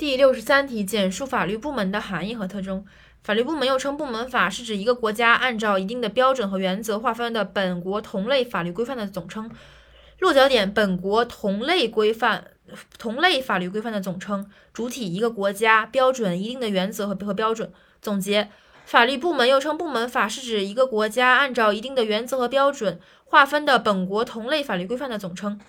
第六十三题，简述法律部门的含义和特征。法律部门又称部门法，是指一个国家按照一定的标准和原则划分的本国同类法律规范的总称。落脚点：本国同类规范、同类法律规范的总称。主体：一个国家。标准：一定的原则和和标准。总结：法律部门又称部门法，是指一个国家按照一定的原则和标准划分的本国同类法律规范的总称。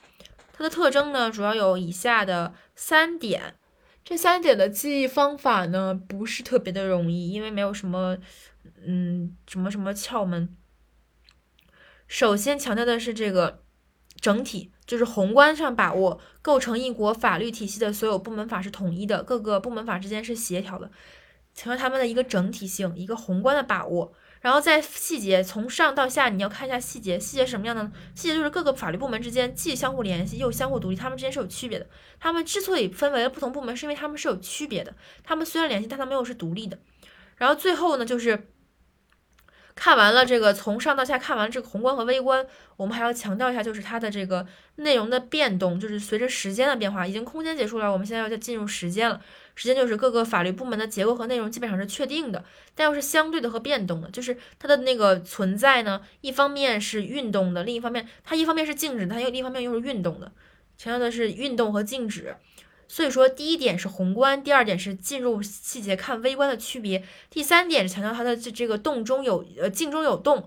它的特征呢，主要有以下的三点。这三点的记忆方法呢，不是特别的容易，因为没有什么，嗯，什么什么窍门。首先强调的是这个整体，就是宏观上把握构成一国法律体系的所有部门法是统一的，各个部门法之间是协调的，强调他们的一个整体性，一个宏观的把握。然后在细节从上到下，你要看一下细节。细节什么样的？细节就是各个法律部门之间既相互联系又相互独立，他们之间是有区别的。他们之所以分为了不同部门，是因为他们是有区别的。他们虽然联系，但他们又是独立的。然后最后呢，就是看完了这个从上到下看完这个宏观和微观，我们还要强调一下，就是它的这个内容的变动，就是随着时间的变化，已经空间结束了，我们现在要再进入时间了。时间就是各个法律部门的结构和内容基本上是确定的，但又是相对的和变动的。就是它的那个存在呢，一方面是运动的，另一方面它一方面是静止，它又另一方面又是运动的。强调的是运动和静止。所以说，第一点是宏观，第二点是进入细节看微观的区别，第三点是强调它的这这个动中有呃静中有动，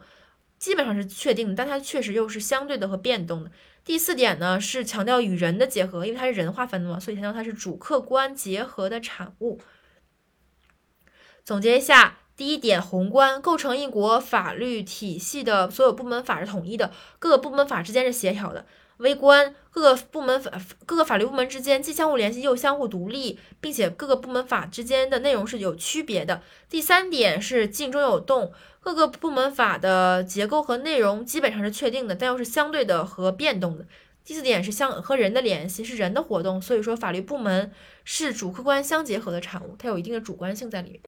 基本上是确定的，但它确实又是相对的和变动的。第四点呢是强调与人的结合，因为它是人划分的嘛，所以强调它是主客观结合的产物。总结一下，第一点，宏观构成一国法律体系的所有部门法是统一的，各个部门法之间是协调的。微观，各个部门法各个法律部门之间既相互联系又相互独立，并且各个部门法之间的内容是有区别的。第三点是静中有动，各个部门法的结构和内容基本上是确定的，但又是相对的和变动的。第四点是相和人的联系，是人的活动，所以说法律部门是主客观相结合的产物，它有一定的主观性在里面。